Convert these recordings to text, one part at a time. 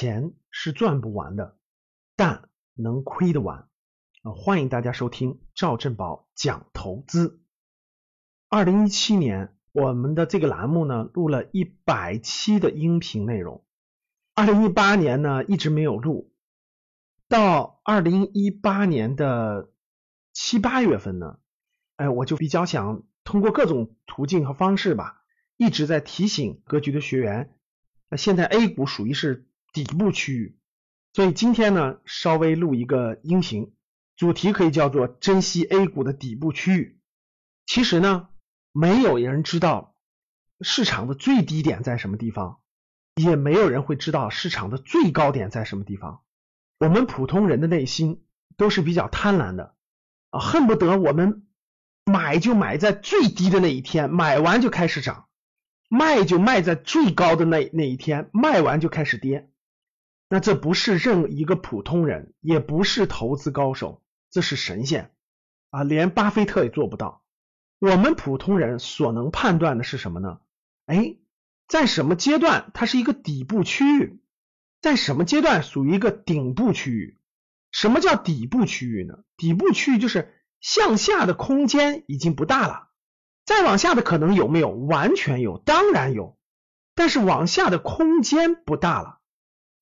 钱是赚不完的，但能亏得完。啊，欢迎大家收听赵振宝讲投资。二零一七年，我们的这个栏目呢录了一百期的音频内容。二零一八年呢一直没有录，到二零一八年的七八月份呢，哎，我就比较想通过各种途径和方式吧，一直在提醒格局的学员，那现在 A 股属于是。底部区域，所以今天呢，稍微录一个音频，主题可以叫做珍惜 A 股的底部区域。其实呢，没有人知道市场的最低点在什么地方，也没有人会知道市场的最高点在什么地方。我们普通人的内心都是比较贪婪的啊，恨不得我们买就买在最低的那一天，买完就开始涨；卖就卖在最高的那那一天，卖完就开始跌。那这不是任一个普通人，也不是投资高手，这是神仙啊！连巴菲特也做不到。我们普通人所能判断的是什么呢？哎，在什么阶段它是一个底部区域，在什么阶段属于一个顶部区域？什么叫底部区域呢？底部区域就是向下的空间已经不大了，再往下的可能有没有？完全有，当然有，但是往下的空间不大了。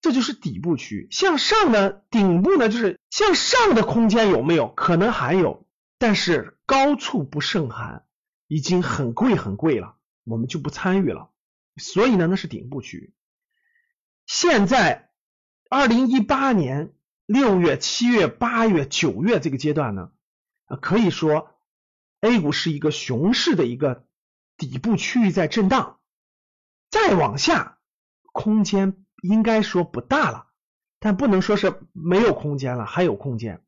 这就是底部区域，向上的顶部呢，就是向上的空间有没有？可能还有，但是高处不胜寒，已经很贵很贵了，我们就不参与了。所以呢，那是顶部区域。现在二零一八年六月、七月、八月、九月这个阶段呢，可以说 A 股是一个熊市的一个底部区域在震荡，再往下空间。应该说不大了，但不能说是没有空间了，还有空间。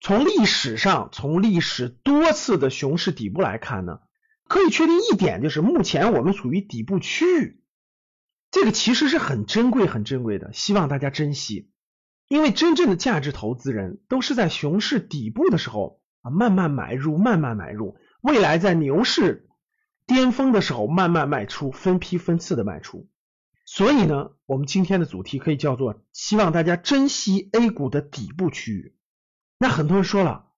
从历史上，从历史多次的熊市底部来看呢，可以确定一点，就是目前我们处于底部区域，这个其实是很珍贵、很珍贵的，希望大家珍惜。因为真正的价值投资人都是在熊市底部的时候啊，慢慢买入，慢慢买入，未来在牛市巅峰的时候慢慢卖出，分批分次的卖出。所以呢，我们今天的主题可以叫做希望大家珍惜 A 股的底部区域。那很多人说了，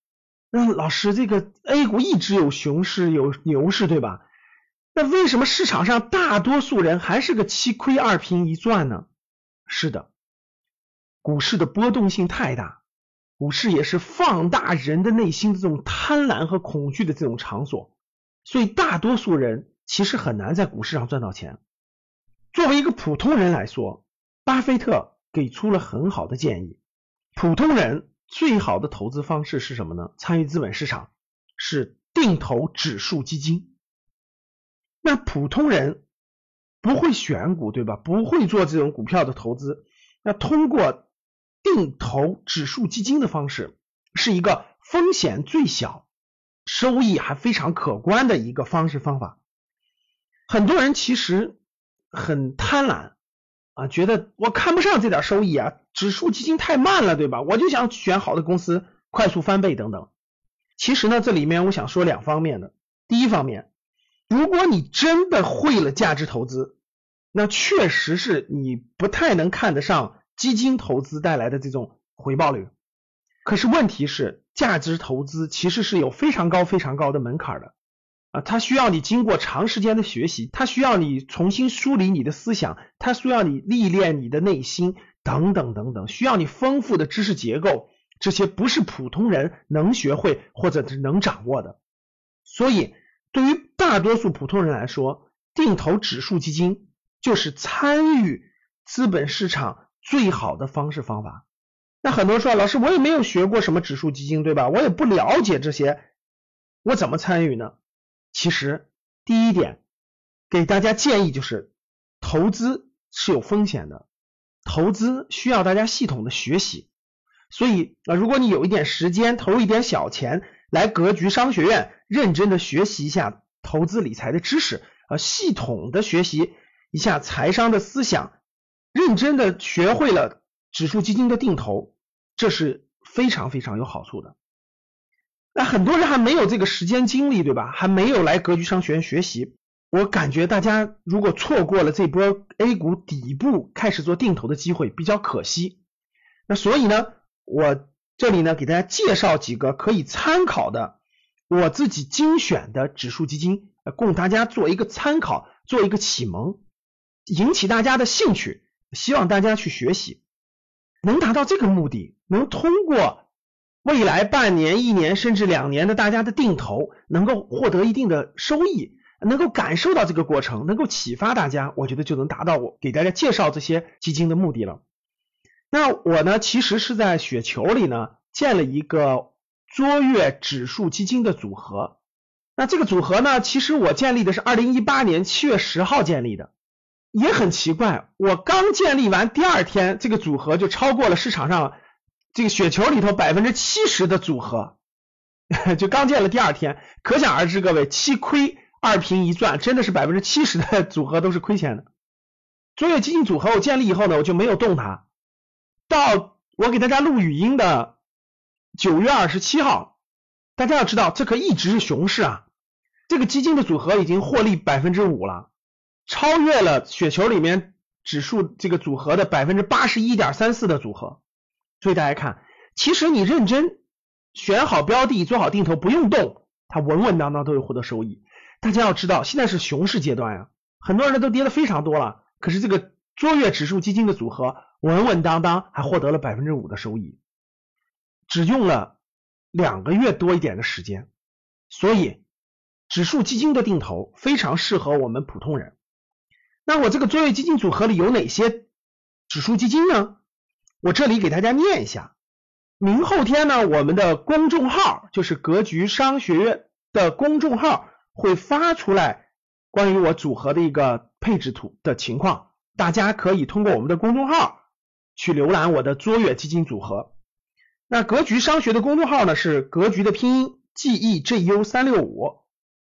那老师这个 A 股一直有熊市有牛市对吧？那为什么市场上大多数人还是个七亏二平一赚呢？是的，股市的波动性太大，股市也是放大人的内心的这种贪婪和恐惧的这种场所，所以大多数人其实很难在股市上赚到钱。作为一个普通人来说，巴菲特给出了很好的建议。普通人最好的投资方式是什么呢？参与资本市场是定投指数基金。那普通人不会选股，对吧？不会做这种股票的投资。那通过定投指数基金的方式，是一个风险最小、收益还非常可观的一个方式方法。很多人其实。很贪婪啊，觉得我看不上这点收益啊，指数基金太慢了，对吧？我就想选好的公司，快速翻倍等等。其实呢，这里面我想说两方面的。第一方面，如果你真的会了价值投资，那确实是你不太能看得上基金投资带来的这种回报率。可是问题是，价值投资其实是有非常高、非常高的门槛的。啊，它需要你经过长时间的学习，它需要你重新梳理你的思想，它需要你历练你的内心，等等等等，需要你丰富的知识结构，这些不是普通人能学会或者是能掌握的。所以，对于大多数普通人来说，定投指数基金就是参与资本市场最好的方式方法。那很多人说，老师，我也没有学过什么指数基金，对吧？我也不了解这些，我怎么参与呢？其实，第一点给大家建议就是，投资是有风险的，投资需要大家系统的学习。所以啊，如果你有一点时间，投入一点小钱来格局商学院，认真的学习一下投资理财的知识，啊，系统的学习一下财商的思想，认真的学会了指数基金的定投，这是非常非常有好处的。那很多人还没有这个时间精力，对吧？还没有来格局商学院学习。我感觉大家如果错过了这波 A 股底部开始做定投的机会，比较可惜。那所以呢，我这里呢给大家介绍几个可以参考的我自己精选的指数基金，供大家做一个参考，做一个启蒙，引起大家的兴趣，希望大家去学习，能达到这个目的，能通过未来半年、一年甚至两年的大家的定投，能够获得一定的收益。能够感受到这个过程，能够启发大家，我觉得就能达到我给大家介绍这些基金的目的了。那我呢，其实是在雪球里呢建了一个卓越指数基金的组合。那这个组合呢，其实我建立的是二零一八年七月十号建立的，也很奇怪，我刚建立完第二天，这个组合就超过了市场上这个雪球里头百分之七十的组合，就刚建了第二天，可想而知，各位七亏。二平一赚，真的是百分之七十的组合都是亏钱的。卓越基金组合我建立以后呢，我就没有动它。到我给大家录语音的九月二十七号，大家要知道，这可一直是熊市啊。这个基金的组合已经获利百分之五了，超越了雪球里面指数这个组合的百分之八十一点三四的组合。所以大家看，其实你认真选好标的，做好定投，不用动，它稳稳当当都会获得收益。大家要知道，现在是熊市阶段呀，很多人都跌的非常多了，可是这个卓越指数基金的组合稳稳当当还获得了百分之五的收益，只用了两个月多一点的时间，所以指数基金的定投非常适合我们普通人。那我这个卓越基金组合里有哪些指数基金呢？我这里给大家念一下，明后天呢，我们的公众号就是格局商学院的公众号。会发出来关于我组合的一个配置图的情况，大家可以通过我们的公众号去浏览我的卓越基金组合。那格局商学的公众号呢是格局的拼音 G E G U 三六五，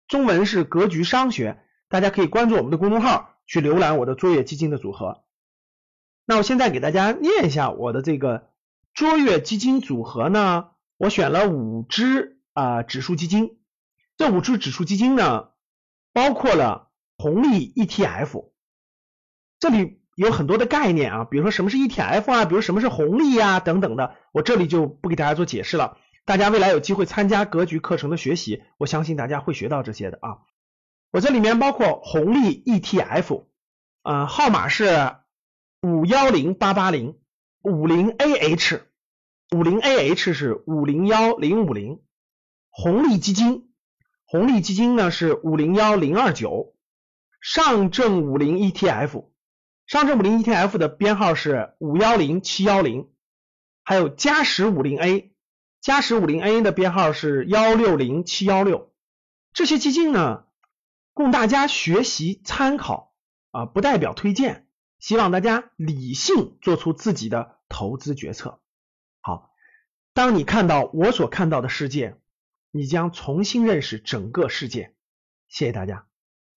中文是格局商学，大家可以关注我们的公众号去浏览我的卓越基金的组合。那我现在给大家念一下我的这个卓越基金组合呢，我选了五只啊指数基金。这五只指数基金呢，包括了红利 ETF，这里有很多的概念啊，比如说什么是 ETF 啊，比如什么是红利呀等等的，我这里就不给大家做解释了。大家未来有机会参加格局课程的学习，我相信大家会学到这些的啊。我这里面包括红利 ETF，呃，号码是五幺零八八零五零 AH，五零 AH 是五零幺零五零红利基金。红利基金呢是五零幺零二九，上证五零 ETF，上证五零 ETF 的编号是五幺零七幺零，还有嘉实五零 A，嘉实五零 A 的编号是幺六零七幺六。这些基金呢，供大家学习参考啊，不代表推荐，希望大家理性做出自己的投资决策。好，当你看到我所看到的世界。你将重新认识整个世界。谢谢大家。